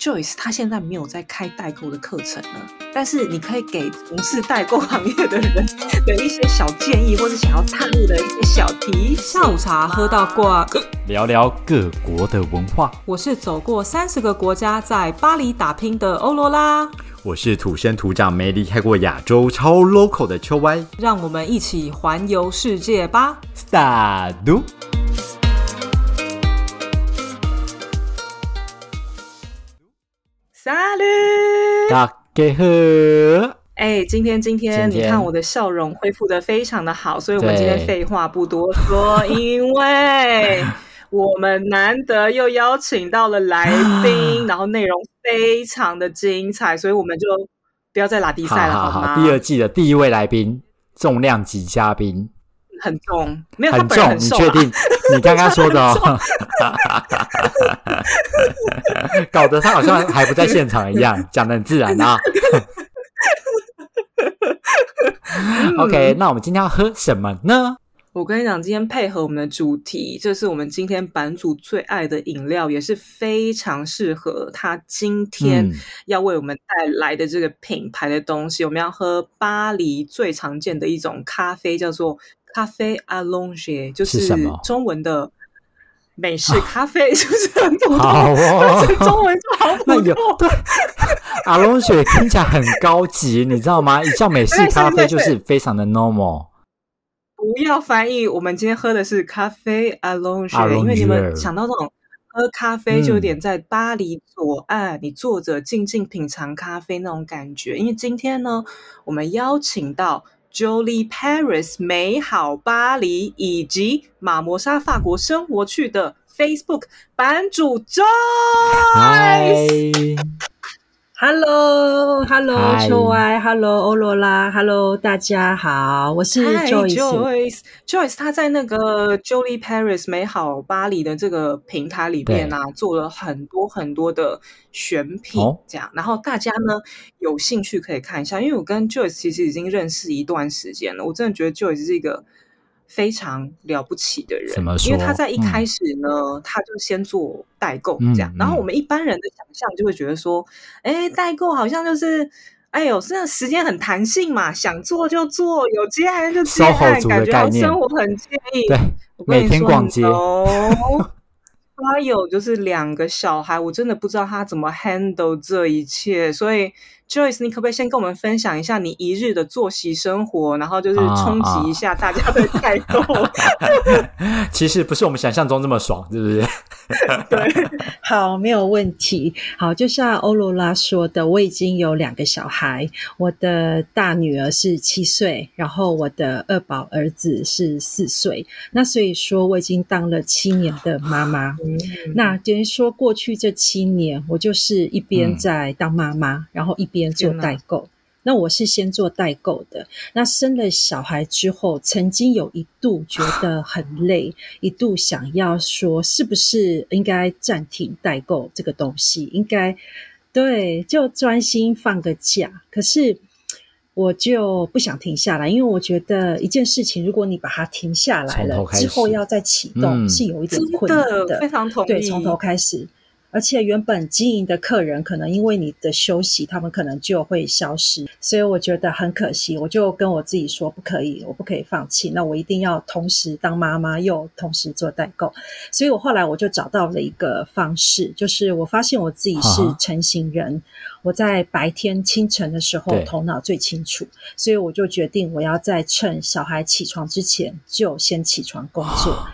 Joyce 他现在没有在开代购的课程了，但是你可以给从事代购行业的人的一些小建议，或是想要踏入的一些小提下午茶喝到挂，聊聊各国的文化。我是走过三十个国家，在巴黎打拼的欧罗拉。我是土生土长没离开过亚洲超 local 的秋歪。让我们一起环游世界吧！Start。沙律，大家好。哎，今天今天你看我的笑容恢复的非常的好，所以我们今天废话不多说，因为我们难得又邀请到了来宾，然后内容非常的精彩，所以我们就不要再拉比赛了，好吗？第二季的第一位来宾，重量级嘉宾。很重，没有很重，你确定？你刚刚说的哦，搞得他好像还不在现场一样，讲的很自然啊。OK，那我们今天要喝什么呢？我跟你讲，今天配合我们的主题，这是我们今天版主最爱的饮料，也是非常适合他今天要为我们带来的这个品牌的东西。我们要喝巴黎最常见的一种咖啡，叫做。咖啡阿隆雪就是中文的美式咖啡，是不是很普通？中文就好普通。对，阿隆雪听起来很高级，你知道吗？一叫美式咖啡就是非常的 normal。不要翻译，我们今天喝的是咖啡阿隆雪，因为你们想到那种喝咖啡就有点在巴黎左岸，你坐着静静品尝咖啡那种感觉。因为今天呢，我们邀请到。Jolie Paris 美好巴黎以及马摩沙法国生活去的 Facebook 版主 Joyce。Hello，Hello，秋歪，Hello，欧罗拉，Hello，大家好，我是 Joyce。Joyce，他在那个 Jolie Paris 美好巴黎的这个平台里面啊，做了很多很多的选品，这样，然后大家呢有兴趣可以看一下，因为我跟 Joyce 其实已经认识一段时间了，我真的觉得 Joyce 是一个。非常了不起的人，因为他在一开始呢，他就先做代购这样。然后我们一般人的想象就会觉得说，哎，代购好像就是，哎呦，现在时间很弹性嘛，想做就做，有接案就接案，感觉生活很惬意。对，每天逛街。他有就是两个小孩，我真的不知道他怎么 handle 这一切，所以。Joyce，你可不可以先跟我们分享一下你一日的作息生活，然后就是冲击一下大家的 代沟？其实不是我们想象中这么爽，是不是？对，好，没有问题。好，就像欧罗拉说的，我已经有两个小孩，我的大女儿是七岁，然后我的二宝儿子是四岁。那所以说，我已经当了七年的妈妈。那等于说，过去这七年，我就是一边在当妈妈，然后一边。做代购，那我是先做代购的。那生了小孩之后，曾经有一度觉得很累，一度想要说，是不是应该暂停代购这个东西？应该对，就专心放个假。可是我就不想停下来，因为我觉得一件事情，如果你把它停下来了之后，要再启动是有一点困难的。非常同意，对，从头开始。而且原本经营的客人可能因为你的休息，他们可能就会消失，所以我觉得很可惜。我就跟我自己说，不可以，我不可以放弃。那我一定要同时当妈妈，又同时做代购。所以我后来我就找到了一个方式，就是我发现我自己是成型人，我在白天清晨的时候头脑最清楚，所以我就决定我要在趁小孩起床之前就先起床工作。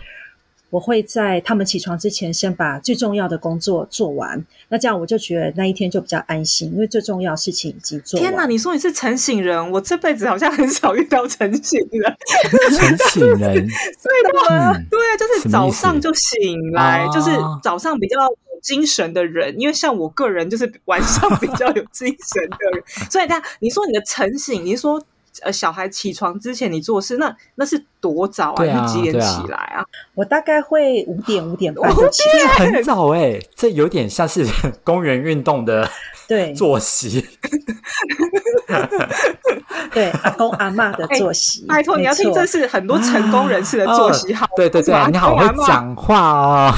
我会在他们起床之前，先把最重要的工作做完。那这样我就觉得那一天就比较安心，因为最重要事情已经做。天哪！你说你是晨醒人，我这辈子好像很少遇到晨醒人。晨醒人，对的，对，就是早上就醒来，就是早上比较有精神的人。因为像我个人，就是晚上比较有精神的人。所以，他你说你的晨醒，你说。呃，小孩起床之前你做事，那那是多早啊？你几点起来啊？我大概会五点五点半起，很早哎，这有点像是 公园运动的对作息。对阿公阿妈的 作息，拜托你要听，这是很多成功人士的作息。好，对对对，你好会讲话哦。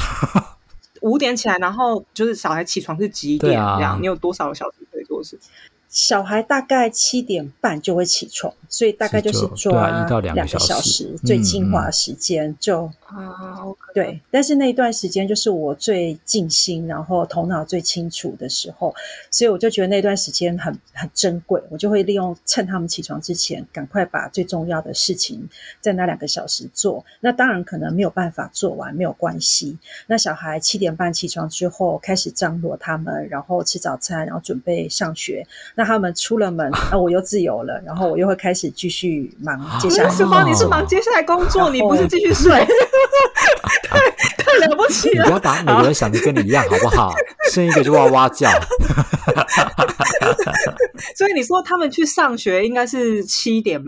五点起来，然后就是小孩起床是几点？这样你有多少个小时可以做事情？小孩大概七点半就会起床，所以大概就是抓一到两个小时最精华时间就啊，对。但是那一段时间就是我最静心，然后头脑最清楚的时候，所以我就觉得那段时间很很珍贵，我就会利用趁他们起床之前，赶快把最重要的事情在那两个小时做。那当然可能没有办法做完，没有关系。那小孩七点半起床之后，开始张罗他们，然后吃早餐，然后准备上学。那他们出了门，那我又自由了，然后我又会开始继续忙接下来。是吗？你是忙接下来工作，你不是继续睡？I, 太 了不起了！你不要把每个人想的跟你一样，好不好？生一个就哇哇叫。所以你说他们去上学应该是七点，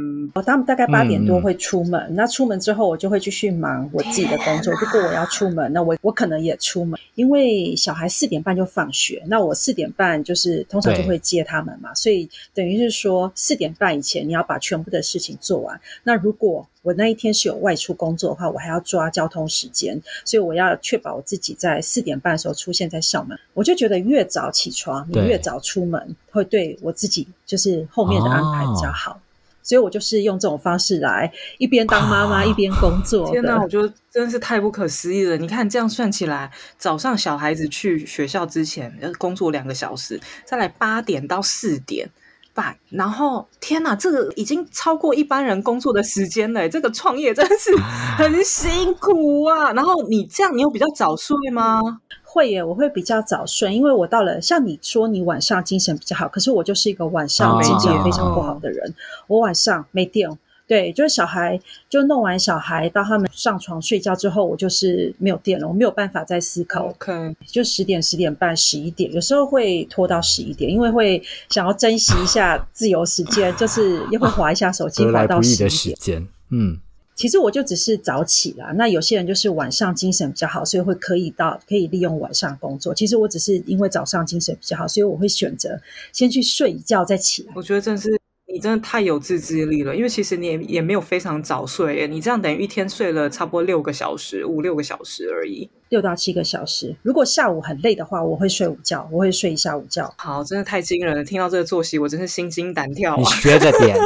他们大概八点多会出门。那出门之后，我就会继续忙我自己的工作。如果我要出门，那我我可能也出门，因为小孩四点半就放学，那我四点半就是通常就会接他们嘛。所以等于是说，四点半以前你要把全部的事情做完。那如果我那一天是有外出工作的话，我还要抓交通时间，所以我要确保我自己在四点半的时候出现在校门。我就觉得越早起床，你越早出门，会对我自己就是后面的安排比较好。所以我就是用这种方式来一边当妈妈 一边工作。天哪，我觉得真是太不可思议了！你看这样算起来，早上小孩子去学校之前要工作两个小时，再来八点到四点。半，然后天哪，这个已经超过一般人工作的时间了。这个创业真的是很辛苦啊！然后你这样，你有比较早睡吗？会耶，我会比较早睡，因为我到了像你说，你晚上精神比较好，可是我就是一个晚上精神非常不好的人，我晚上没电。对，就是小孩，就弄完小孩到他们上床睡觉之后，我就是没有电了，我没有办法再思考。OK，就十点、十点半、十一点，有时候会拖到十一点，因为会想要珍惜一下自由时间，就是又会划一下手机，划到十一点。嗯，其实我就只是早起啦。那有些人就是晚上精神比较好，所以会可以到可以利用晚上工作。其实我只是因为早上精神比较好，所以我会选择先去睡一觉再起来。我觉得真是。你真的太有自制力了，因为其实你也也没有非常早睡，你这样等于一天睡了差不多六个小时，五六个小时而已，六到七个小时。如果下午很累的话，我会睡午觉，我会睡一下午觉。好，真的太惊人了！听到这个作息，我真是心惊胆跳。你学着点。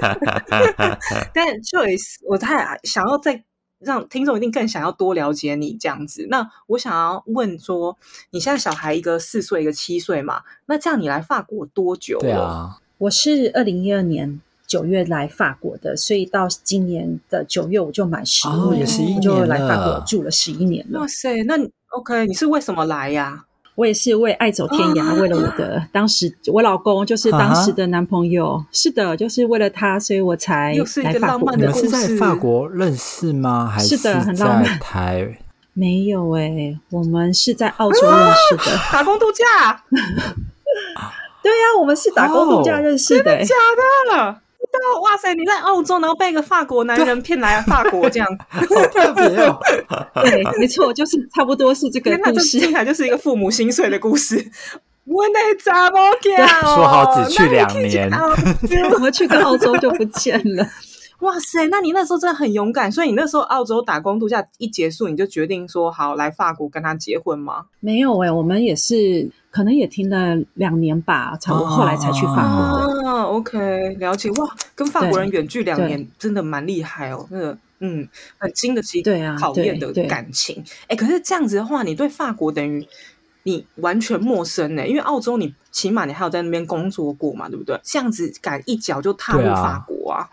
但 Joyce，我太想要再让听众一定更想要多了解你这样子。那我想要问说，你现在小孩一个四岁，一个七岁嘛？那这样你来法国多久了？对啊。我是二零一二年九月来法国的，所以到今年的九月我就满十年，我就来法国住了十一年了。哇塞，那 OK，你是为什么来呀？我也是为爱走天涯，为了我的当时我老公就是当时的男朋友，是的，就是为了他，所以我才来法国。你们是在法国认识吗？还是的，很浪漫。台没有哎，我们是在澳洲认识的，打工度假。对呀，我们是打工度假认识的，真的假的？哇塞，你在澳洲，然后被一个法国男人骗来法国，这样 好特别哦。对，没错，就是差不多是这个故事，听起来就是一个父母心碎的故事。我那怎么讲？说好只去两年，怎么去个澳洲就不见了？哇塞，那你那时候真的很勇敢，所以你那时候澳洲打工度假一结束，你就决定说好来法国跟他结婚吗？没有哎，我们也是。可能也听了两年吧，差不多后来才去法国的。OK，了解哇，跟法国人远距两年，真的蛮厉害哦。那个，嗯，很经得起考验的感情。哎，可是这样子的话，你对法国等于你完全陌生呢？因为澳洲你起码你还有在那边工作过嘛，对不对？这样子敢一脚就踏入法国啊？啊，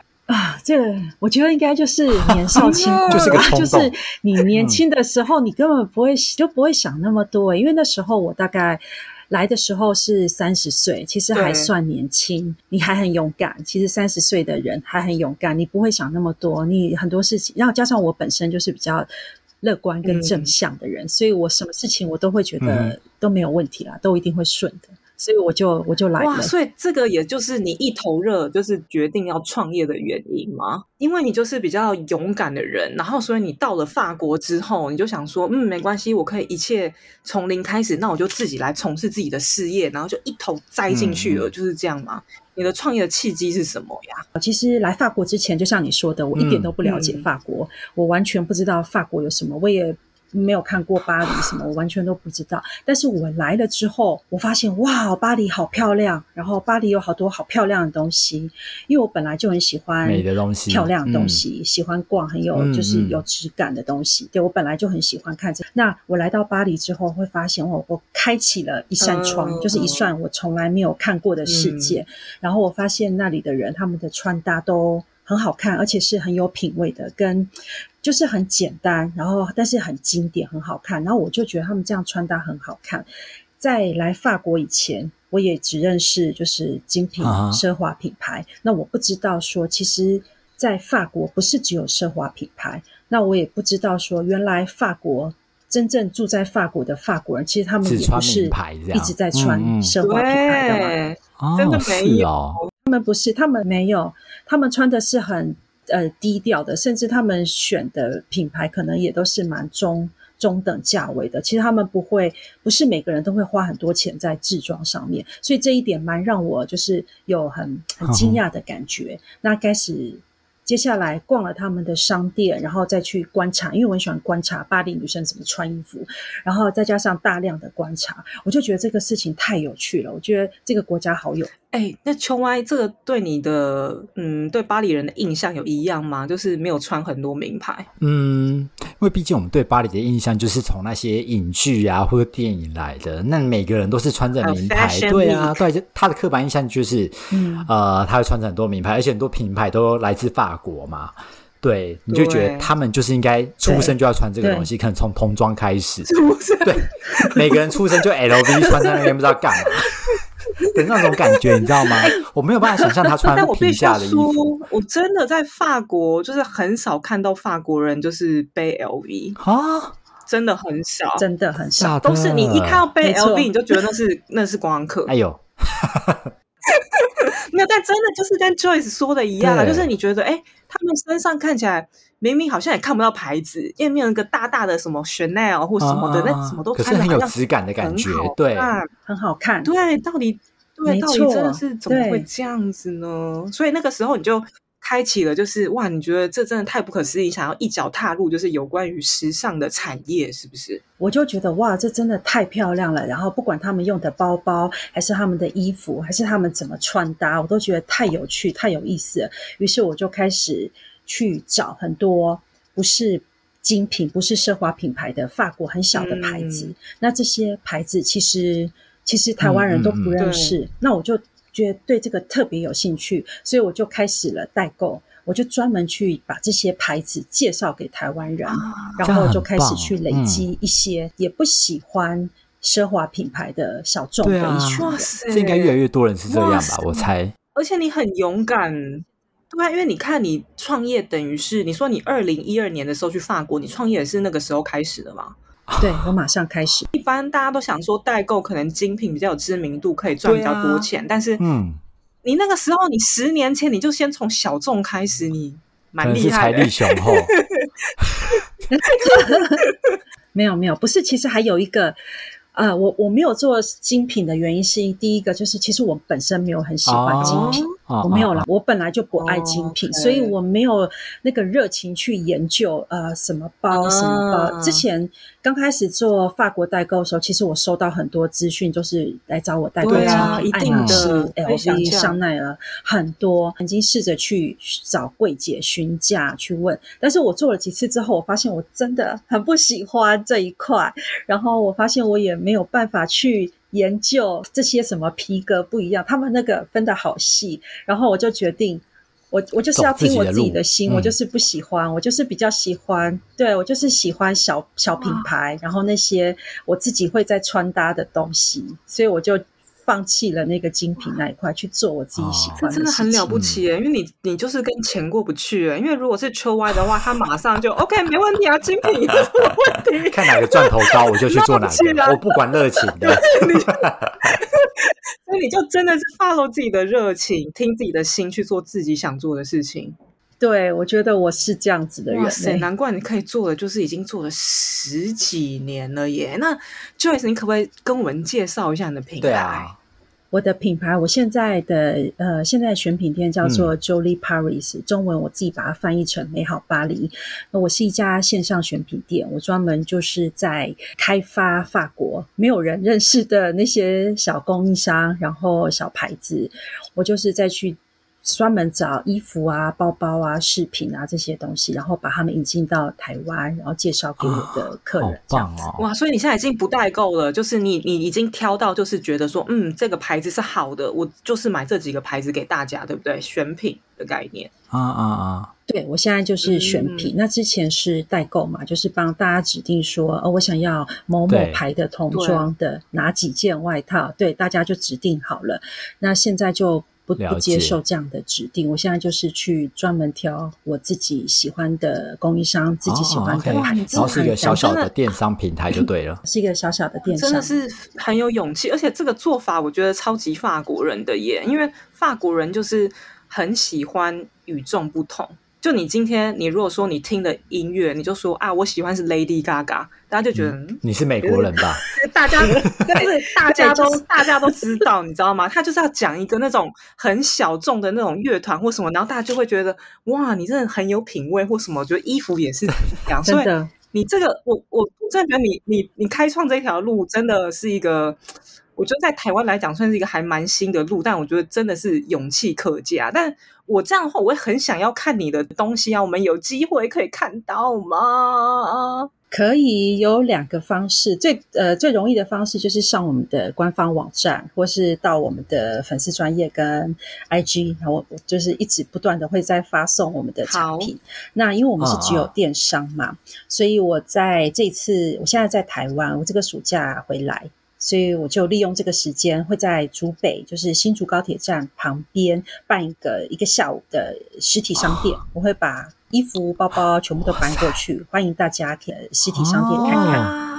这个我觉得应该就是年少 轻狂，就是你年轻的时候，你根本不会就不会想那么多，因为那时候我大概来的时候是三十岁，其实还算年轻，你还很勇敢。其实三十岁的人还很勇敢，你不会想那么多，你很多事情，然后加上我本身就是比较乐观跟正向的人，所以我什么事情我都会觉得都没有问题啦，都一定会顺的。所以我就我就来了，所以这个也就是你一头热，就是决定要创业的原因吗？因为你就是比较勇敢的人，然后所以你到了法国之后，你就想说，嗯，没关系，我可以一切从零开始，那我就自己来从事自己的事业，然后就一头栽进去了，就是这样吗？你的创业的契机是什么呀？其实来法国之前，就像你说的，我一点都不了解法国，我完全不知道法国有什么，我也。没有看过巴黎什么，我完全都不知道。但是我来了之后，我发现哇，巴黎好漂亮，然后巴黎有好多好漂亮的东西。因为我本来就很喜欢美的东西、漂亮的东西，喜欢逛很有就是有质感的东西。对我本来就很喜欢看这。那我来到巴黎之后，会发现我我开启了一扇窗，就是一扇我从来没有看过的世界。然后我发现那里的人，他们的穿搭都很好看，而且是很有品味的，跟。就是很简单，然后但是很经典，很好看。然后我就觉得他们这样穿搭很好看。在来法国以前，我也只认识就是精品奢华品牌。那我不知道说，其实，在法国不是只有奢华品牌。那我也不知道说，原来法国真正住在法国的法国人，其实他们也不是一直在穿奢华品牌的嘛？真的没有，他们不是，他们没有，他们穿的是很。呃，低调的，甚至他们选的品牌可能也都是蛮中中等价位的。其实他们不会，不是每个人都会花很多钱在制装上面，所以这一点蛮让我就是有很很惊讶的感觉。那开始。接下来逛了他们的商店，然后再去观察，因为我很喜欢观察巴黎女生怎么穿衣服，然后再加上大量的观察，我就觉得这个事情太有趣了。我觉得这个国家好有哎，那秋歪这个对你的嗯，对巴黎人的印象有一样吗？就是没有穿很多名牌。嗯，因为毕竟我们对巴黎的印象就是从那些影剧啊或者电影来的，那每个人都是穿着名牌，对啊，对，他的刻板印象就是，嗯，呃，他会穿着很多名牌，而且很多品牌都来自法。国嘛，对，你就觉得他们就是应该出生就要穿这个东西，可能从童装开始，对，每个人出生就 LV 穿在那边不知道干嘛 的那种感觉，你知道吗？我没有办法想象他穿皮下的衣服。我真的在法国就是很少看到法国人就是背 LV 啊，真的很少，真的很少，都是你一看到背 LV 你就觉得那是那是观光客。哎呦。没有，但真的就是跟 Joyce 说的一样啊，就是你觉得，哎，他们身上看起来明明好像也看不到牌子，因为没有一个大大的什么 Chanel 或什么的，那什么都可是很有质感的感觉，对，很好看，对，到底对，到底真的是怎么会这样子呢？所以那个时候你就。开启了，就是哇！你觉得这真的太不可思议，想要一脚踏入，就是有关于时尚的产业，是不是？我就觉得哇，这真的太漂亮了。然后不管他们用的包包，还是他们的衣服，还是他们怎么穿搭，我都觉得太有趣、太有意思。于是我就开始去找很多不是精品、不是奢华品牌的法国很小的牌子。那这些牌子其实其实台湾人都不认识。那我就。觉得对这个特别有兴趣，所以我就开始了代购。我就专门去把这些牌子介绍给台湾人，然后就开始去累积一些也不喜欢奢华品牌的小众的一群人。这应该越来越多人是这样吧？我猜。而且你很勇敢，对啊，因为你看你创业，等于是你说你二零一二年的时候去法国，你创业是那个时候开始的吗？对我马上开始。一般大家都想说代购可能精品比较有知名度，可以赚比较多钱。但是，嗯，你那个时候，你十年前你就先从小众开始，你蛮厉害，财力雄厚。没有没有，不是，其实还有一个。呃，我我没有做精品的原因是，第一个就是其实我本身没有很喜欢精品，我没有了，我本来就不爱精品，所以我没有那个热情去研究呃什么包什么包。之前刚开始做法国代购的时候，其实我收到很多资讯，就是来找我代购，啊，一定的 LV、香奈儿很多，曾经试着去找柜姐询价去问，但是我做了几次之后，我发现我真的很不喜欢这一块，然后我发现我也。没有办法去研究这些什么皮革不一样，他们那个分的好细，然后我就决定，我我就是要听我自己的心，我就是不喜欢，我就是比较喜欢，对我就是喜欢小小品牌，然后那些我自己会在穿搭的东西，所以我就。放弃了那个精品那一块去做我自己喜欢的，真的很了不起耶！因为你你就是跟钱过不去因为如果是秋歪的话，他马上就 OK 没问题啊，精品有什么问题？看哪个钻头高，我就去做哪个，我不管热情的。所以你就真的是 follow 自己的热情，听自己的心去做自己想做的事情。对，我觉得我是这样子的人。哇塞，难怪你可以做的，就是已经做了十几年了耶。那 Joyce，你可不可以跟我们介绍一下你的品牌？对啊。我的品牌，我现在的呃，现在选品店叫做 Jolie Paris，中文我自己把它翻译成美好巴黎。那我是一家线上选品店，我专门就是在开发法国没有人认识的那些小供应商，然后小牌子，我就是再去。专门找衣服啊、包包啊、饰品啊这些东西，然后把他们引进到台湾，然后介绍给我的客人。棒哦！哇，所以你现在已经不代购了，就是你你已经挑到，就是觉得说，嗯，这个牌子是好的，我就是买这几个牌子给大家，对不对？选品的概念。啊啊啊！对，我现在就是选品。那之前是代购嘛，就是帮大家指定说，哦，我想要某某牌的童装的哪几件外套，对，大家就指定好了。那现在就。不不接受这样的指定，我现在就是去专门挑我自己喜欢的供应商，自己喜欢的牌子，然后是一个小小的电商平台就对了，是一个小小的电商，真的是很有勇气，而且这个做法我觉得超级法国人的耶，因为法国人就是很喜欢与众不同。就你今天，你如果说你听的音乐，你就说啊，我喜欢是 Lady Gaga，大家就觉得你是美国人吧？大家但是大家都大家都知道，你知道吗？他就是要讲一个那种很小众的那种乐团或什么，然后大家就会觉得哇，你真的很有品味或什么。我觉得衣服也是这样，所以你这个，我我我真的觉得你你你开创这条路真的是一个。我觉得在台湾来讲算是一个还蛮新的路，但我觉得真的是勇气可嘉。但我这样的话，我会很想要看你的东西啊！我们有机会可以看到吗？可以有两个方式，最呃最容易的方式就是上我们的官方网站，或是到我们的粉丝专业跟 IG，然后就是一直不断的会在发送我们的产品。那因为我们是只有电商嘛，所以我在这次我现在在台湾，我这个暑假回来。所以我就利用这个时间，会在竹北，就是新竹高铁站旁边办一个一个下午的实体商店。我会把衣服、包包全部都搬过去，欢迎大家可实体商店看看。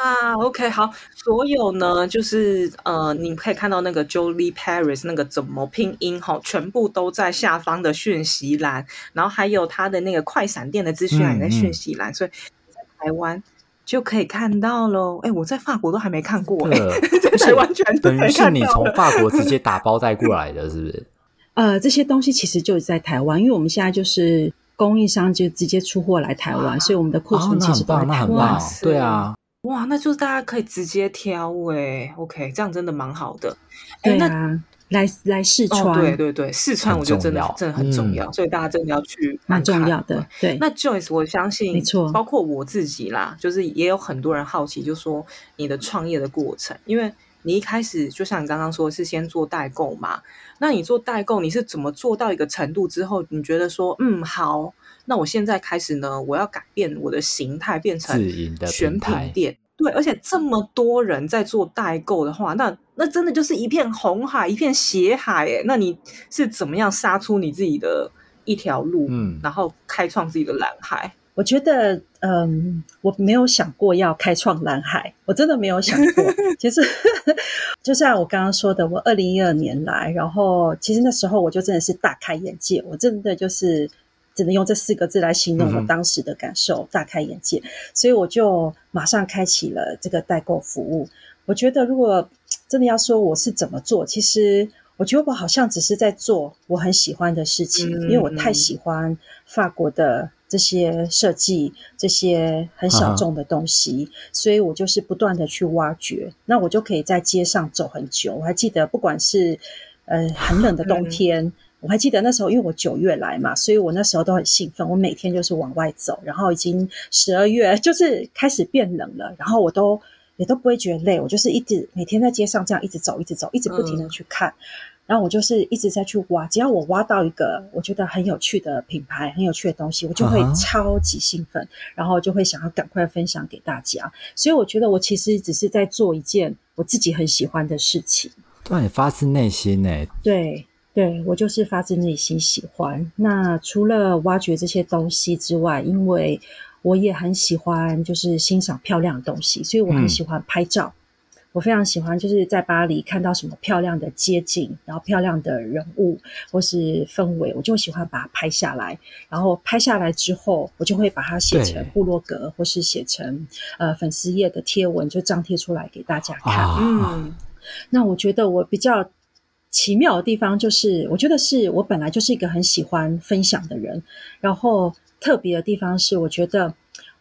啊，OK，好，所有呢，就是呃，你可以看到那个 Jolie Paris 那个怎么拼音哈，全部都在下方的讯息栏，然后还有他的那个快闪店的资讯也在讯息栏，所以在台湾。就可以看到喽！哎，我在法国都还没看过，这完全等于是你从法国直接 打包带过来的，是不是？呃，这些东西其实就是在台湾，因为我们现在就是供应商就直接出货来台湾，所以我们的库存其实都在台湾。对啊，哇，那就是大家可以直接挑哎，OK，这样真的蛮好的。对啊。来来试穿，对对对，试穿我觉得真的真的很重要，所以大家真的要去蛮重要的。对，那 Joyce，我相信没错，包括我自己啦，就是也有很多人好奇，就说你的创业的过程，因为你一开始就像你刚刚说，是先做代购嘛，那你做代购，你是怎么做到一个程度之后，你觉得说，嗯，好，那我现在开始呢，我要改变我的形态，变成选品店。对，而且这么多人在做代购的话，那那真的就是一片红海，一片血海哎。那你是怎么样杀出你自己的一条路，嗯，然后开创自己的蓝海？我觉得，嗯，我没有想过要开创蓝海，我真的没有想过。其实，就像我刚刚说的，我二零一二年来，然后其实那时候我就真的是大开眼界，我真的就是。只能用这四个字来形容我当时的感受，大开眼界。所以我就马上开启了这个代购服务。我觉得，如果真的要说我是怎么做，其实我觉得我好像只是在做我很喜欢的事情，因为我太喜欢法国的这些设计，这些很小众的东西，所以我就是不断的去挖掘。那我就可以在街上走很久。我还记得，不管是呃很冷的冬天。我还记得那时候，因为我九月来嘛，所以我那时候都很兴奋。我每天就是往外走，然后已经十二月，就是开始变冷了，然后我都也都不会觉得累。我就是一直每天在街上这样一直走，一直走，一直不停的去看。然后我就是一直在去挖，只要我挖到一个我觉得很有趣的品牌、很有趣的东西，我就会超级兴奋，然后就会想要赶快分享给大家。所以我觉得我其实只是在做一件我自己很喜欢的事情，对，发自内心呢。对。对我就是发自内心喜欢。那除了挖掘这些东西之外，因为我也很喜欢，就是欣赏漂亮的东西，所以我很喜欢拍照。我非常喜欢，就是在巴黎看到什么漂亮的街景，然后漂亮的人物或是氛围，我就喜欢把它拍下来。然后拍下来之后，我就会把它写成部落格，或是写成呃粉丝页的贴文，就张贴出来给大家看。嗯。那我觉得我比较奇妙的地方，就是我觉得是我本来就是一个很喜欢分享的人，然后特别的地方是，我觉得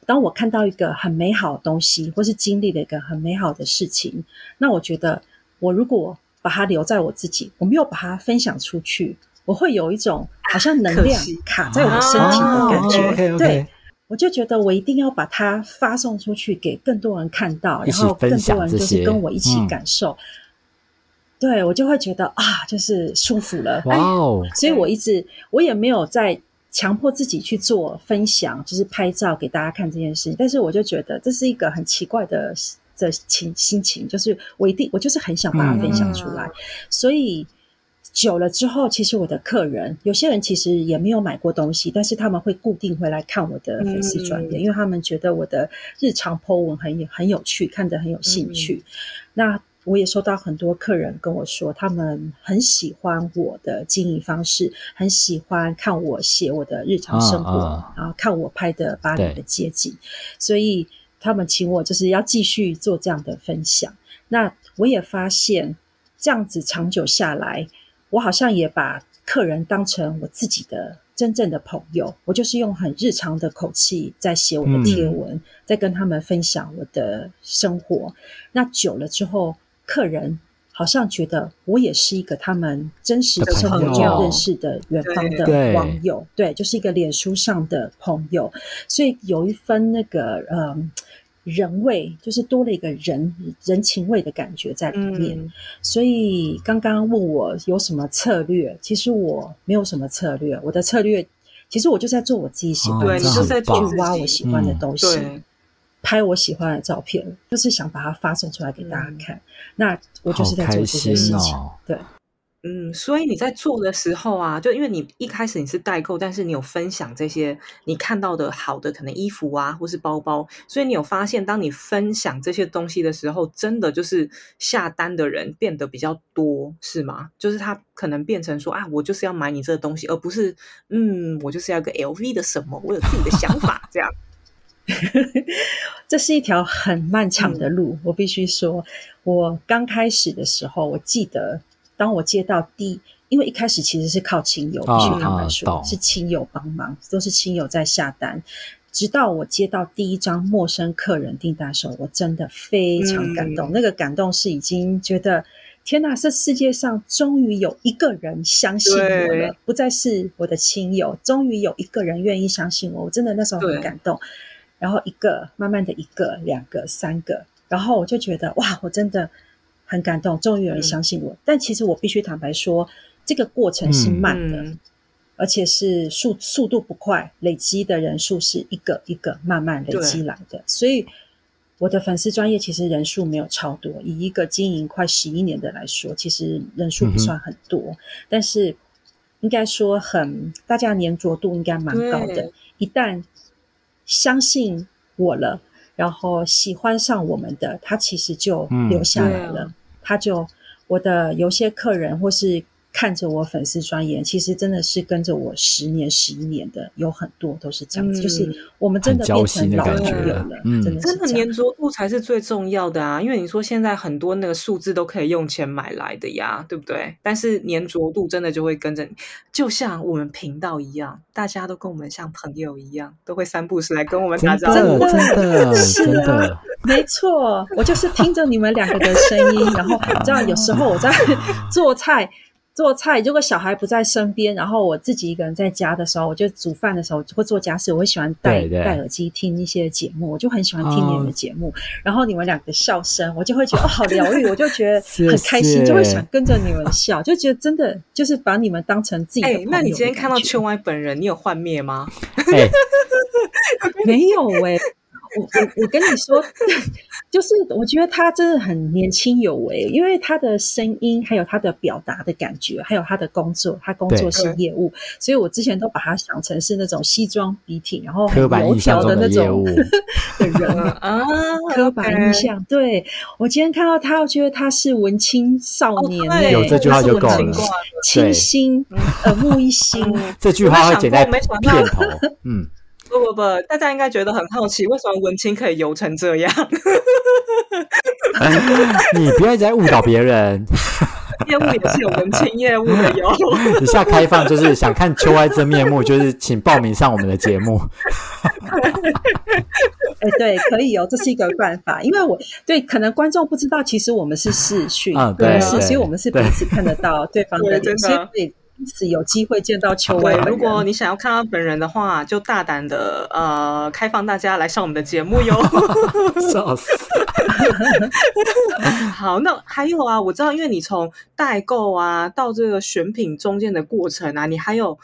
当我看到一个很美好的东西，或是经历了一个很美好的事情，那我觉得我如果把它留在我自己，我没有把它分享出去，我会有一种好像能量卡在我的身体的感觉。对，我就觉得我一定要把它发送出去，给更多人看到，然后更多人就是跟我一起感受。对我就会觉得啊，就是舒服了。哇哦！所以我一直我也没有在强迫自己去做分享，就是拍照给大家看这件事情。但是我就觉得这是一个很奇怪的。的情心情，就是我一定，我就是很想把它分享出来。所以久了之后，其实我的客人，有些人其实也没有买过东西，但是他们会固定回来看我的粉丝专业，因为他们觉得我的日常 po 文很很有趣，看得很有兴趣。那我也收到很多客人跟我说，他们很喜欢我的经营方式，很喜欢看我写我的日常生活，然后看我拍的巴黎的街景，所以。他们请我就是要继续做这样的分享，那我也发现这样子长久下来，我好像也把客人当成我自己的真正的朋友，我就是用很日常的口气在写我的贴文，在跟他们分享我的生活。那久了之后，客人。好像觉得我也是一个他们真实生活中认识的远方的网友，对，就是一个脸书上的朋友，所以有一分那个嗯人味，就是多了一个人人情味的感觉在里面。所以刚刚问我有什么策略，其实我没有什么策略，我的策略其实我就在做我自己喜欢，对，就在去挖我喜欢的东西。拍我喜欢的照片，就是想把它发送出来给大家看。那我就是在做这些事情。对，嗯，所以你在做的时候啊，就因为你一开始你是代购，但是你有分享这些你看到的好的可能衣服啊，或是包包，所以你有发现，当你分享这些东西的时候，真的就是下单的人变得比较多，是吗？就是他可能变成说啊，我就是要买你这个东西，而不是嗯，我就是要个 LV 的什么，我有自己的想法这样。这是一条很漫长的路，我必须说，我刚开始的时候，我记得当我接到第，因为一开始其实是靠亲友，必须坦白说，是亲友帮忙，都是亲友在下单。直到我接到第一张陌生客人订单的时候，我真的非常感动。那个感动是已经觉得，天哪，这世界上终于有一个人相信我了，不再是我的亲友，终于有一个人愿意相信我，我真的那时候很感动。然后一个慢慢的一个两个三个，然后我就觉得哇，我真的很感动，终于有人相信我。但其实我必须坦白说，这个过程是慢的，而且是速速度不快，累积的人数是一个一个慢慢累积来的。所以我的粉丝专业其实人数没有超多，以一个经营快十一年的来说，其实人数不算很多，但是应该说很大家粘着度应该蛮高的。一旦相信我了，然后喜欢上我们的他，其实就留下来了。他就我的有些客人或是。看着我粉丝专业，其实真的是跟着我十年、十一年的，有很多都是这样子。就是我们真的变成老朋友了，真的真的粘着度才是最重要的啊！因为你说现在很多那个数字都可以用钱买来的呀，对不对？但是粘着度真的就会跟着你，就像我们频道一样，大家都跟我们像朋友一样，都会三步式来跟我们打招呼。真的，是啊，没错，我就是听着你们两个的声音，然后你知道，有时候我在 做菜。做菜，如果小孩不在身边，然后我自己一个人在家的时候，我就煮饭的时候或做家事，我会喜欢戴戴耳机听一些节目，我就很喜欢听你们的节目。然后你们两个笑声，我就会觉得哦，好疗愈，我就觉得 很开心，就会想跟着你们笑，就觉得真的就是把你们当成自己的朋友。那你今天看到圈外本人，你有幻灭吗？没有哎。我我我我跟你说，就是我觉得他真的很年轻有为，因为他的声音，还有他的表达的感觉，还有他的工作，他工作是业务，所以我之前都把他想成是那种西装笔挺，然后很油条的那种的人 啊。刻板印象，对我今天看到他，我觉得他是文青少年，有这句话就够了，清新，耳目一新。这句话会剪在片头，嗯。不不不，大家应该觉得很好奇，为什么文青可以游成这样？你不要再误导别人。业务也是有文青业务的哟。以下开放，就是想看秋哀真面目，就是请报名上我们的节目。哎，对，可以哦，这是一个办法。因为我对可能观众不知道，其实我们是视讯，对，是，所以我们是彼此看得到对方的脸，所以。因此有机会见到秋薇。如果你想要看到本人的话，就大胆的呃开放大家来上我们的节目哟。笑死！好，那还有啊，我知道，因为你从代购啊到这个选品中间的过程啊，你还有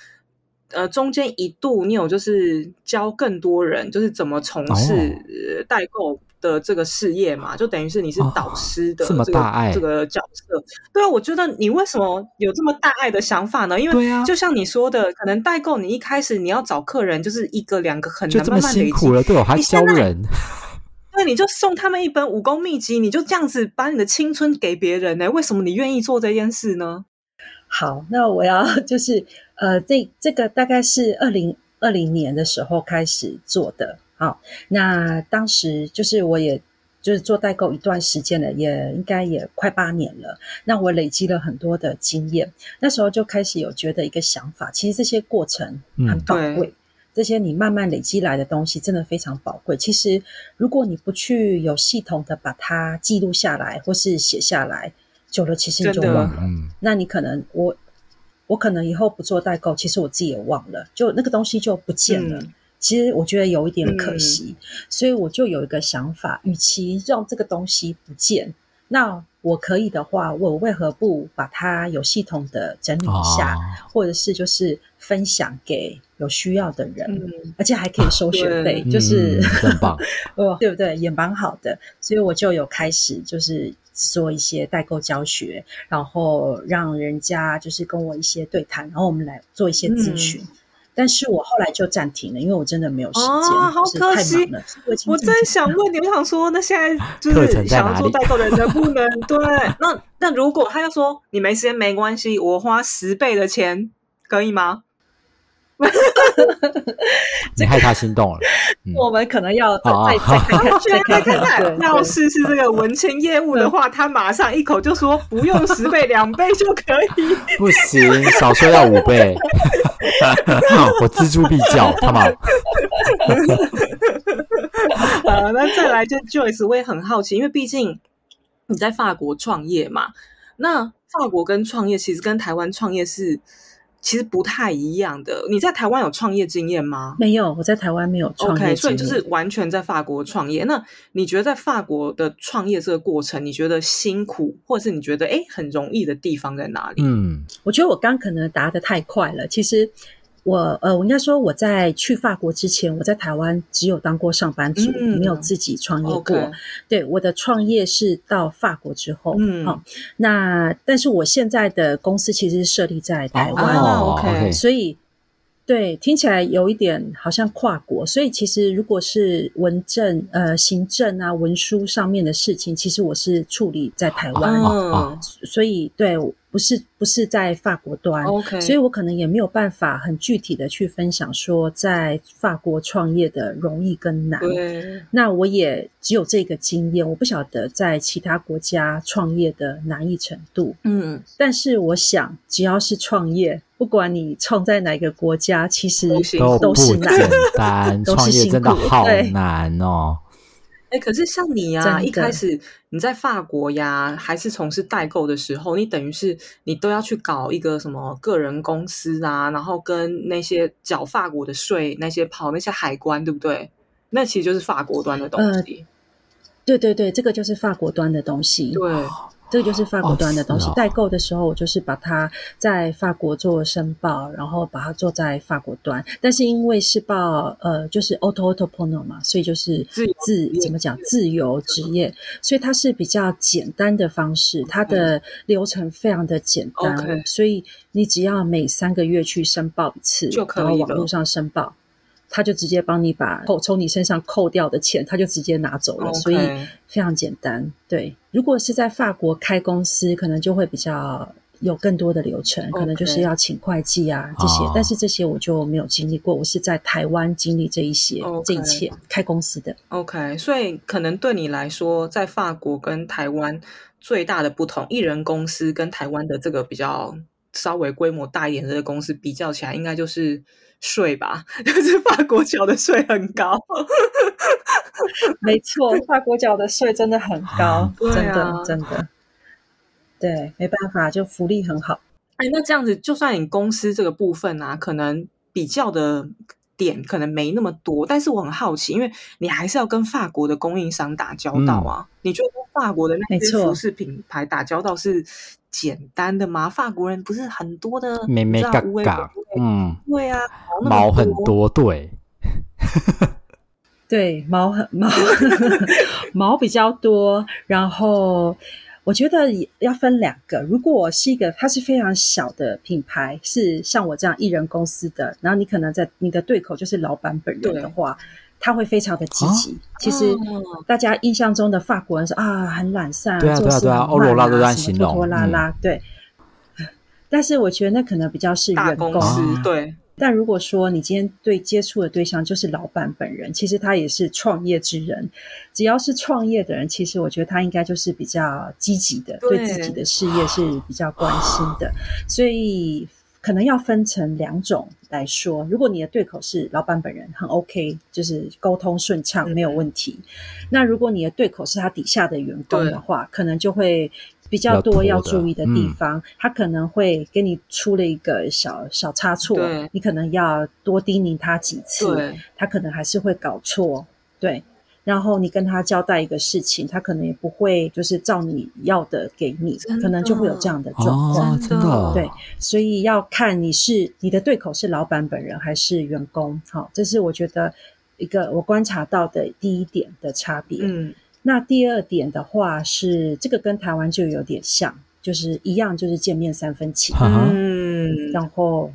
呃中间一度你有就是教更多人就是怎么从事代购。的这个事业嘛，就等于是你是导师的这个这个角色。对啊，我觉得你为什么有这么大爱的想法呢？因为就像你说的，可能代购你一开始你要找客人就是一个两个很难慢慢累积了，对我还教人。那，你就送他们一本武功秘籍，你就这样子把你的青春给别人呢？为什么你愿意做这件事呢？好，那我要 就是呃，这这个大概是二零二零年的时候开始做的。好，那当时就是我也就是做代购一段时间了，也应该也快八年了。那我累积了很多的经验，那时候就开始有觉得一个想法，其实这些过程很宝贵，这些你慢慢累积来的东西真的非常宝贵。其实如果你不去有系统的把它记录下来或是写下来，久了其实你就忘了。那你可能我我可能以后不做代购，其实我自己也忘了，就那个东西就不见了。其实我觉得有一点可惜，所以我就有一个想法：，与其让这个东西不见，那我可以的话，我为何不把它有系统的整理一下，或者是就是分享给有需要的人，而且还可以收学费，就是很棒，哦，对不对？也蛮好的，所以我就有开始就是做一些代购教学，然后让人家就是跟我一些对谈，然后我们来做一些咨询。但是我后来就暂停了，因为我真的没有时间，好可惜。我真想问你，我想说，那现在就是想要做代购的人不能对？那那如果他要说你没时间没关系，我花十倍的钱可以吗？你害他心动了，我们可能要再再看看，再看看。要试试这个文青业务的话，他马上一口就说不用十倍，两倍就可以。不行，少说要五倍。我锱铢必较，好吗？好，那再来就 Joyce，我也很好奇，因为毕竟你在法国创业嘛，那法国跟创业其实跟台湾创业是。其实不太一样的。你在台湾有创业经验吗？没有，我在台湾没有创业所以就是完全在法国创业。那你觉得在法国的创业这个过程，你觉得辛苦，或者是你觉得哎很容易的地方在哪里？嗯，我觉得我刚可能答的太快了。其实。我呃，我应该说我在去法国之前，我在台湾只有当过上班族，没有自己创业过。对，我的创业是到法国之后。嗯，好，那但是我现在的公司其实是设立在台湾，OK，所以。对，听起来有一点好像跨国，所以其实如果是文政、呃行政啊、文书上面的事情，其实我是处理在台湾，所以对，不是不是在法国端，OK，所以我可能也没有办法很具体的去分享说在法国创业的容易跟难。那我也只有这个经验，我不晓得在其他国家创业的难易程度。嗯，但是我想，只要是创业。不管你创在哪个国家，其实都不简单，创业真的好难哦。哎，可是像你呀，一开始你在法国呀，还是从事代购的时候，你等于是你都要去搞一个什么个人公司啊，然后跟那些缴法国的税，那些跑那些海关，对不对？那其实就是法国端的东西。对对对，这个就是法国端的东西。对。这个就是法国端的东西。代购的时候，我就是把它在法国做申报，然后把它做在法国端。但是因为是报呃，就是 auto auto p o n o 嘛，所以就是自自怎么讲自由职业，所以它是比较简单的方式，它的流程非常的简单。所以你只要每三个月去申报一次，然后网络上申报。他就直接帮你把扣从你身上扣掉的钱，他就直接拿走了，所以非常简单。对，如果是在法国开公司，可能就会比较有更多的流程，可能就是要请会计啊这些，但是这些我就没有经历过。我是在台湾经历这一些这一切开公司的。OK，所以可能对你来说，在法国跟台湾最大的不同，艺人公司跟台湾的这个比较稍微规模大一点的公司比较起来，应该就是税吧？就是法国缴的税很高。没错，法国缴的税真的很高，真的真的。对，没办法，就福利很好。哎，那这样子，就算你公司这个部分啊，可能比较的点可能没那么多，但是我很好奇，因为你还是要跟法国的供应商打交道啊。你觉得跟法国的那些服饰品牌打交道是简单的嘛？法国人不是很多的，没没嘎嘎，嗯，对啊，毛很多，对，对，毛很毛 毛比较多，然后。我觉得要分两个。如果是一个它是非常小的品牌，是像我这样艺人公司的，然后你可能在你的对口就是老板本人的话，他会非常的积极。其实大家印象中的法国人是啊，很懒散，对啊对啊对啊，欧罗拉都在形容拖拉拉，对。但是我觉得那可能比较是员工，对。但如果说你今天对接触的对象就是老板本人，其实他也是创业之人。只要是创业的人，其实我觉得他应该就是比较积极的，对自己的事业是比较关心的。所以可能要分成两种来说。如果你的对口是老板本人，很 OK，就是沟通顺畅，没有问题。那如果你的对口是他底下的员工的话，可能就会。比较多要注意的地方，他可能会给你出了一个小小差错，你可能要多叮咛他几次，他可能还是会搞错，对。然后你跟他交代一个事情，他可能也不会就是照你要的给你，可能就会有这样的状况，真的。对，所以要看你是你的对口是老板本人还是员工，好，这是我觉得一个我观察到的第一点的差别。嗯。那第二点的话是，这个跟台湾就有点像，就是一样，就是见面三分情。嗯，然后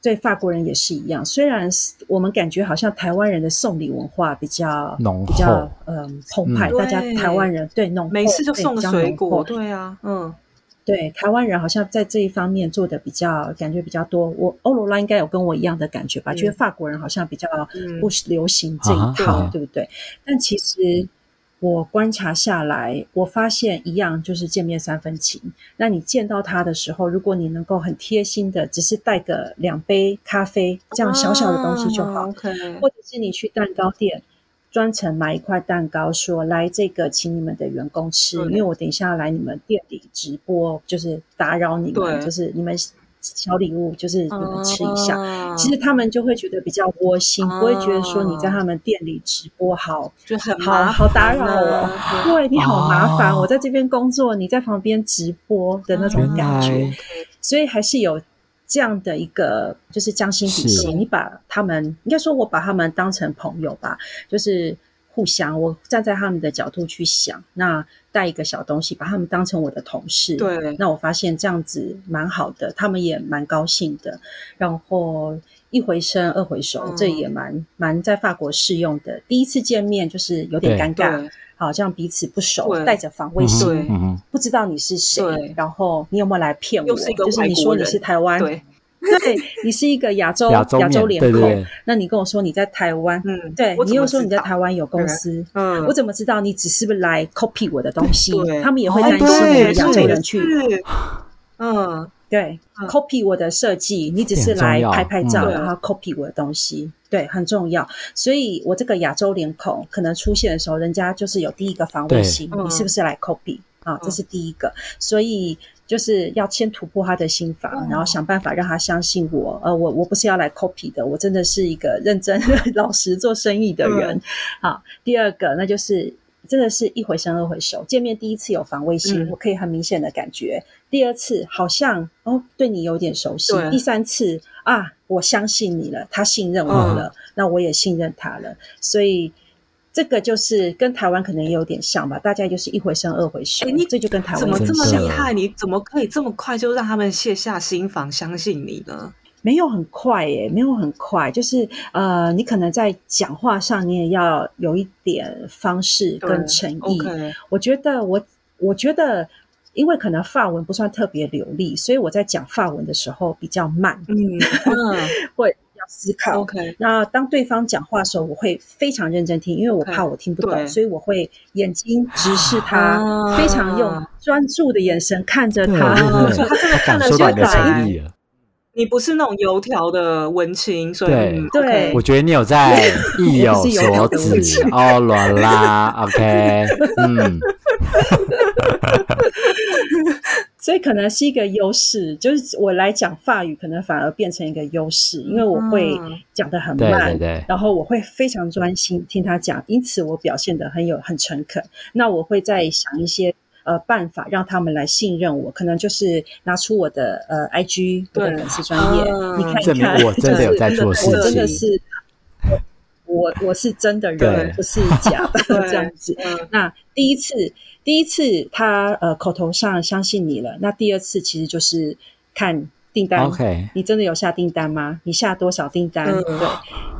对法国人也是一样，虽然我们感觉好像台湾人的送礼文化比较浓比较嗯澎湃，大家台湾人对浓每次就送个水果，对啊，嗯，对，台湾人好像在这一方面做的比较感觉比较多。我欧罗拉应该有跟我一样的感觉吧？觉得法国人好像比较不流行这一套，对不对？但其实。我观察下来，我发现一样就是见面三分情。那你见到他的时候，如果你能够很贴心的，只是带个两杯咖啡这样小小的东西就好，或者是你去蛋糕店专程买一块蛋糕，说来这个请你们的员工吃，因为我等一下要来你们店里直播，就是打扰你们，就是你们。小礼物就是你们吃一下，其实他们就会觉得比较窝心，不会觉得说你在他们店里直播好就很好好打扰我，对你好麻烦。我在这边工作，你在旁边直播的那种感觉，所以还是有这样的一个就是将心比心。你把他们应该说，我把他们当成朋友吧，就是互相我站在他们的角度去想那。带一个小东西，把他们当成我的同事。对，那我发现这样子蛮好的，他们也蛮高兴的。然后一回生二回熟，这也蛮蛮在法国适用的。第一次见面就是有点尴尬，好像彼此不熟，带着防卫心，不知道你是谁，然后你有没有来骗我？就是你说你是台湾。对你是一个亚洲亚洲脸孔，那你跟我说你在台湾，嗯，对你又说你在台湾有公司，嗯，我怎么知道你只是不是来 copy 我的东西？他们也会担心我们亚洲人去，嗯，对，copy 我的设计，你只是来拍拍照，然后 copy 我的东西，对，很重要。所以我这个亚洲脸孔可能出现的时候，人家就是有第一个防卫心，你是不是来 copy 啊？这是第一个，所以。就是要先突破他的心房，然后想办法让他相信我。呃，我我不是要来 copy 的，我真的是一个认真 老实做生意的人。好，第二个那就是真的是一回生二回熟，见面第一次有防卫心，我可以很明显的感觉。第二次好像哦对你有点熟悉，第三次啊我相信你了，他信任我了，那我也信任他了，所以。这个就是跟台湾可能也有点像吧，大家就是一回生二回熟。你这就跟台湾怎么这么厉害？你怎么可以这么快就让他们卸下心防，相信你呢？没有很快耶，没有很快，就是呃，你可能在讲话上你也要有一点方式跟诚意。我觉得我我觉得因为可能法文不算特别流利，所以我在讲法文的时候比较慢，嗯嗯，会要思考。OK，那当对方讲话的时候，我会非常认真听，因为我怕我听不对。懂，所以我会眼睛直视他，啊。非常用专注的眼神看着他。他真的看的出来。诚意了。你不是那种油条的文青，所以对。嗯对。OK 我觉得你有在意有 所指器哦，罗拉，OK，嗯，所以可能是一个优势，就是我来讲法语，可能反而变成一个优势，因为我会嗯。讲的很对慢，对对，然后我会非常专心听他讲，因此我表现的很有很诚恳。那我会再想一些呃办法让他们来信任我，可能就是拿出我的呃 IG 我的对粉丝专业，啊你看一证明看，我真的有在做事我真的是我我是真的人，不是假的对。这样子。嗯。那第一次，第一次他呃口头上相信你了，那第二次其实就是看订单。OK，你真的有下订单吗？你下多少订单？嗯对，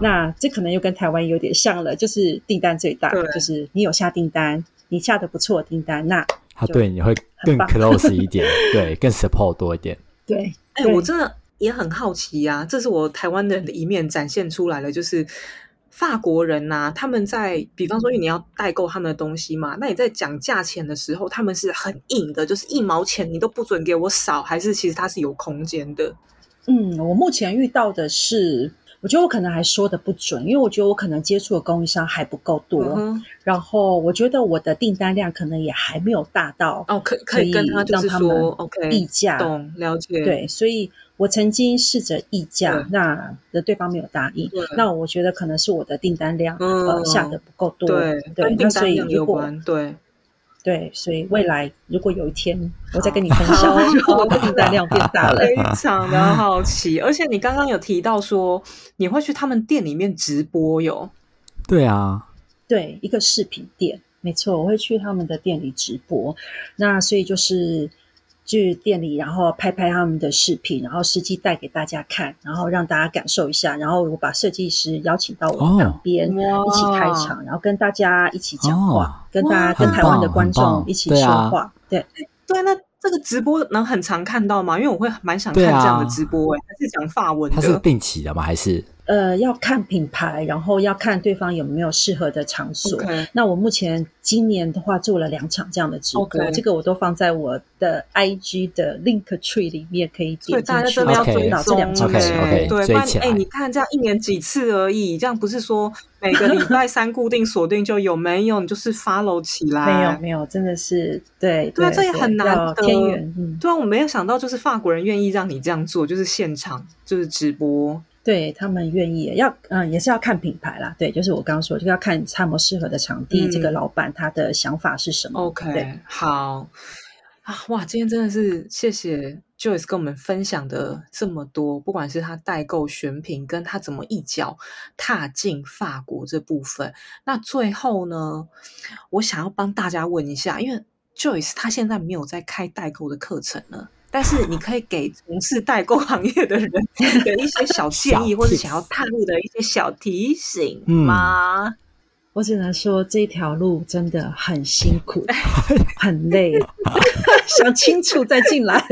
那这可能又跟台湾有点像了，就是订单最大，就是你有下订单，你下的不错的订单，那他对你会更 close 一点，对，更 support 多一点。对，哎、对我真的也很好奇呀、这是我台湾人的一面展现出来了，就是法国人呐、他们在比方说，因为你要代购他们的东西嘛，那你在讲价钱的时候，他们是很硬的，就是一毛钱你都不准给我少，还是其实它是有空间的？嗯，我目前遇到的是，我觉得我可能还说的不准，因为我觉得我可能接触的供应商还不够多，嗯然后我觉得我的订单量可能也还没有大到哦，可可以跟他就是说，OK，议价。懂了解，对，所以我曾经试着议价，那的对方没有答应。那我觉得可能是我的订单量、嗯呃下的不够多。对，对，跟订那所以单量有如果关，对，对，所以未来如果有一天我再跟你分享好，我的订单量变大了。非常的好奇。而且你刚刚有提到说，你会去他们店里面直播哟。对啊，对，一个饰品店，没错，我会去他们的店里直播。那所以就是去店里，然后拍拍他们的视频，然后实际带给大家看，然后让大家感受一下。然后我把设计师邀请到我哦旁边、哇一起开场，然后跟大家一起讲话，哦跟大家跟台湾的观众一起说对啊话。对，对，那这个直播能很常看到吗？因为我会蛮想看这样的直播、欸，还是讲法文的它是。定期的吗？还是呃，要看品牌，然后要看对方有没有适合的场所。那我目前今年的话做了两场这样的直播这个我都放在我的 IG 的 Link Tree 里面，可以点进去。大家真的要追到这两场对，不然哎、追起来你看这样一年几次而已，这样不是说每个礼拜三固定锁定就有，没有你就是 follow 起来。没有没有，真的是对对啊这也很难天元。嗯，对啊，我没有想到，就是法国人愿意让你这样做，就是现场就是直播。对他们愿意要嗯，也是要看品牌啦。对，就是我刚刚说，就要看他有没有适合的场地，嗯这个老板他的想法是什么。OK，好啊，哇，今天真的是谢谢 Joyce 跟我们分享的这么多，不管是他代购选品，跟他怎么一脚踏进法国这部分。那最后呢，我想要帮大家问一下，因为 Joyce 他现在没有在开代购的课程了。但是你可以给从事代购行业的人的一些小建议，或者想要踏入的一些小提醒嗯吗？我只能说这条路真的很辛苦，很累，想清楚再进来。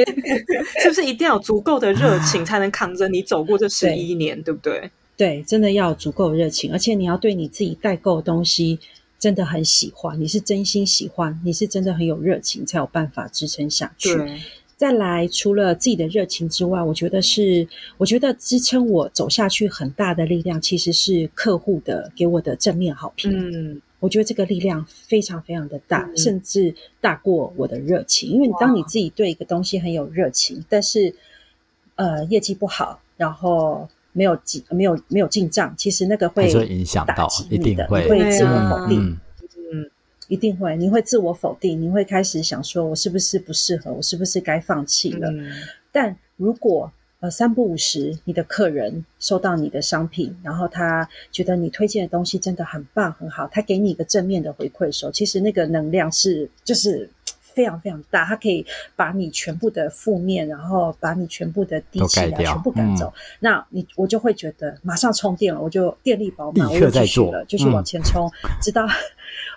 是不是一定要有足够的热情，才能扛着你走过这十一年，对不对？对，真的要有足够的热情，而且你要对你自己代购的东西真的很喜欢，你是真心喜欢，你是真的很有热情，才有办法支撑下去。对，再来，除了自己的热情之外，我觉得是，我觉得支撑我走下去很大的力量，其实是客户的给我的正面好评。嗯，我觉得这个力量非常非常的大，嗯甚至大过我的热情。因为哇当你自己对一个东西很有热情，但是呃业绩不好，然后没有进没有没有进账，其实那个会会影响到一定会你会自我否定。嗯，嗯，一定会，你会自我否定，你会开始想说，我是不是不适合，我是不是该放弃了？嗯但如果呃三不五时，你的客人收到你的商品，然后他觉得你推荐的东西真的很棒很好，他给你一个正面的回馈的时候，其实那个能量是就是。非常非常大，它可以把你全部的负面，然后把你全部的低气压全部赶走。那你我就会觉得马上充电了，我就电力饱满，我又刻在做继续了，继续往嗯前冲，直到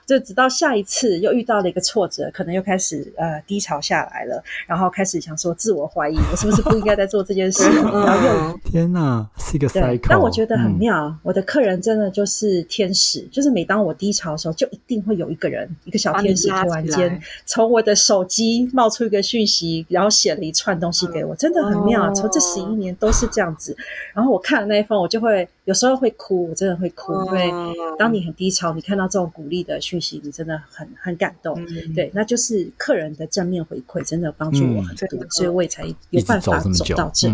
就直到下一次又遇到了一个挫折，可能又开始呃低潮下来了，然后开始想说自我怀疑，我是不是不应该再做这件事？然后又天哪，是一个 cycle。但我觉得很妙，我的客人真的就是天使，就是每当我低潮的时候，就一定会有一个人，一个小天使突然间从我的手机冒出一个讯息，然后写了一串东西给我，真的很妙。从这十一年都是这样子。然后我看了那一封，我就会有时候会哭，我真的会哭，因为当你很低潮，你看到这种鼓励的讯息，你真的很很感动。对，那就是客人的正面回馈，真的帮助我很多，所以我也才有办法走到这。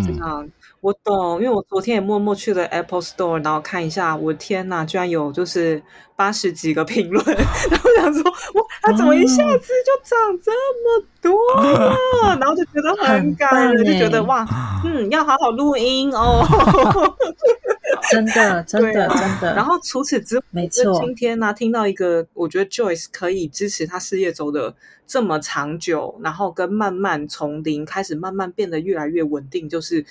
我懂，因为我昨天也默默去了 Apple Store，然后看一下，我天呐，居然有就是八十几个评论，然后想说，哇，他怎么一下子就涨这么多了？然后就觉得很感人，就觉得哇，嗯，要好好录音哦。真的，真的，真的。然后除此之外，没错，今天呢，听到一个，我觉得 Joyce 可以支持他事业走的这么长久，然后跟慢慢从零开始，慢慢变得越来越稳定，就是。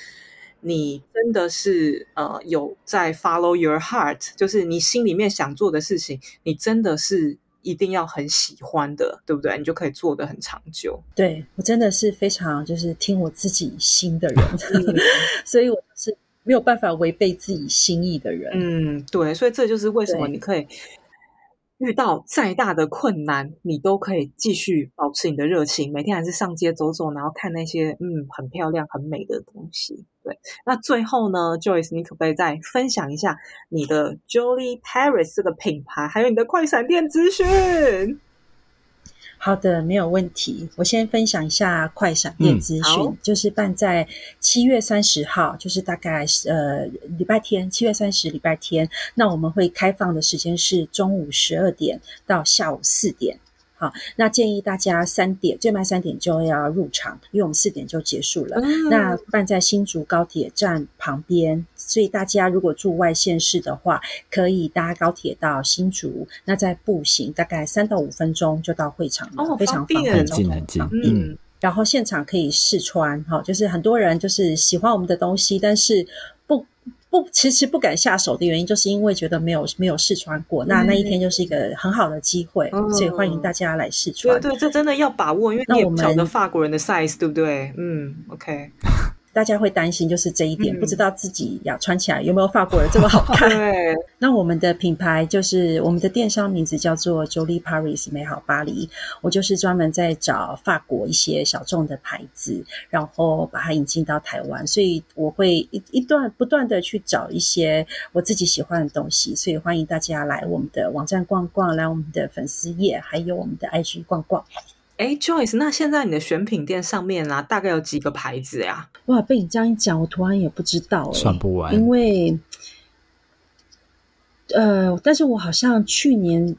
你真的是呃有在 follow your heart，就是你心里面想做的事情，你真的是一定要很喜欢的，对不对？你就可以做的很长久。对我真的是非常就是听我自己心的人，所以我是没有办法违背自己心意的人。嗯，对，所以这就是为什么你可以。遇到再大的困难，你都可以继续保持你的热情，每天还是上街走走，然后看那些嗯很漂亮、很美的东西。对，那最后呢，Joyce，你可不可以再分享一下你的 Jolie Paris 这个品牌，还有你的快闪店资讯？好的，没有问题。我先分享一下快闪店资讯，就是办在七月三十号，就是大概呃礼拜天，七月三十礼拜天。那我们会开放的时间是中午十二点到下午四点。好，那建议大家三点最慢三点就要入场，因为我们四点就结束了。那办在新竹高铁站旁边，所以大家如果住外县市的话，可以搭高铁到新竹，那再步行大概三到五分钟就到会场了，非常方便，交通方便。嗯，然后现场可以试穿，哈，就是很多人就是喜欢我们的东西，但是不。不，迟迟不敢下手的原因，就是因为觉得没有没有试穿过。那那一天就是一个很好的机会，所以欢迎大家来试穿。对对，这真的要把握，因为你也不晓得法国人的 size，对不对？嗯，OK。大家会担心就是这一点，不知道自己要穿起来有没有法国人这么好看。对，那我们的品牌就是我们的电商名字叫做 Jolie Paris 美好巴黎。我就是专门在找法国一些小众的牌子，然后把它引进到台湾。所以我会一一段不断的去找一些我自己喜欢的东西。所以欢迎大家来我们的网站逛逛，来我们的粉丝页，还有我们的 IG 逛逛。哎，Joyce，那现在你的选品店上面啊，大概有几个牌子呀？哇，被你这样一讲，我突然也不知道，算不完。因为，呃，但是我好像去年，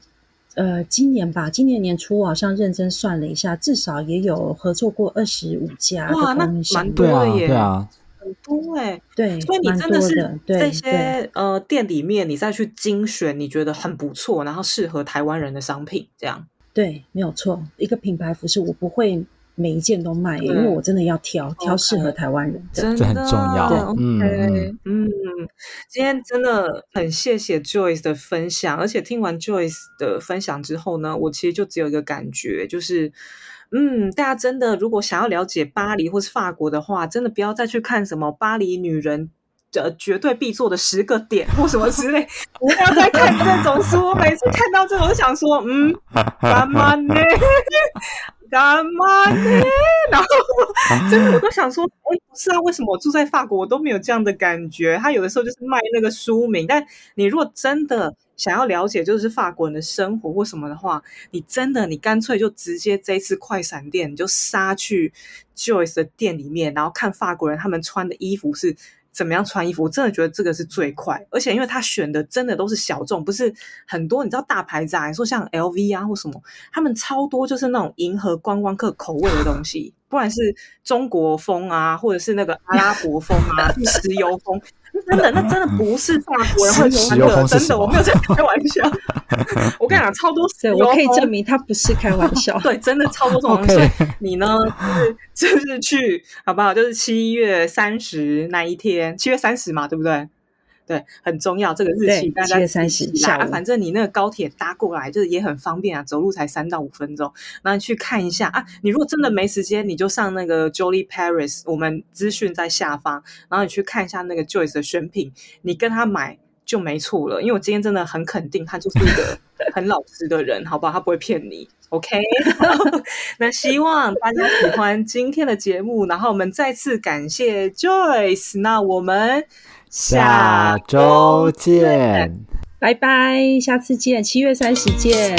呃，今年吧，今年年初，我好像认真算了一下，至少也有合作过二十五家。哇，那蛮多的耶，对啊，很多哎，对，所以你真的是这些呃店里面，你再去精选，你觉得很不错，然后适合台湾人的商品，这样。对，没有错。一个品牌服饰，我不会每一件都卖，因为我真的要挑挑适合台湾人的，这很重要。嗯嗯，今天真的很谢谢 Joyce 的分享，而且听完 Joyce 的分享之后呢，我其实就只有一个感觉，就是嗯，大家真的如果想要了解巴黎或是法国的话，真的不要再去看什么巴黎女人。呃，绝对必做的十个点或什么之类，不要再看这种书。我每次看到这种，想说，嗯，干嘛呢？干嘛呢？然后真的我都想说，哎，不是啊，为什么我住在法国，我都没有这样的感觉？他有的时候就是卖那个书名，但你如果真的想要了解，就是法国人的生活或什么的话，你真的，你干脆就直接这一次快闪店，你就杀去 Joyce 的店里面，然后看法国人他们穿的衣服是。怎么样穿衣服？我真的觉得这个是最快，而且因为他选的真的都是小众，不是很多。你知道大牌子啊，你说像 LV 啊或什么，他们超多就是那种迎合观光客口味的东西，不管是中国风啊，或者是那个阿拉伯风啊，石油风。真的，那真的不是法国人会穿 的，真的，我没有在开玩笑。我跟你讲，超多，我可以证明他不是开玩笑。对，真的超多这种东西。你呢，就是就是去好不好？就是七月三十那一天，七月三十嘛，对不对？对，很重要这个日期，大家三十下反正你那个高铁搭过来就是也很方便啊，走路才三到五分钟。然后你去看一下啊，你如果真的没时间，你就上那个 Jolie Paris，我们资讯在下方，然后你去看一下那个 Joyce 的选品，你跟他买就没错了。因为我今天真的很肯定，他就是一个 很老实的人，好不好？他不会骗你。OK，那希望大家喜欢今天的节目，然后我们再次感谢 Joyce，那我们下周见，拜拜，下次见，七月三十见。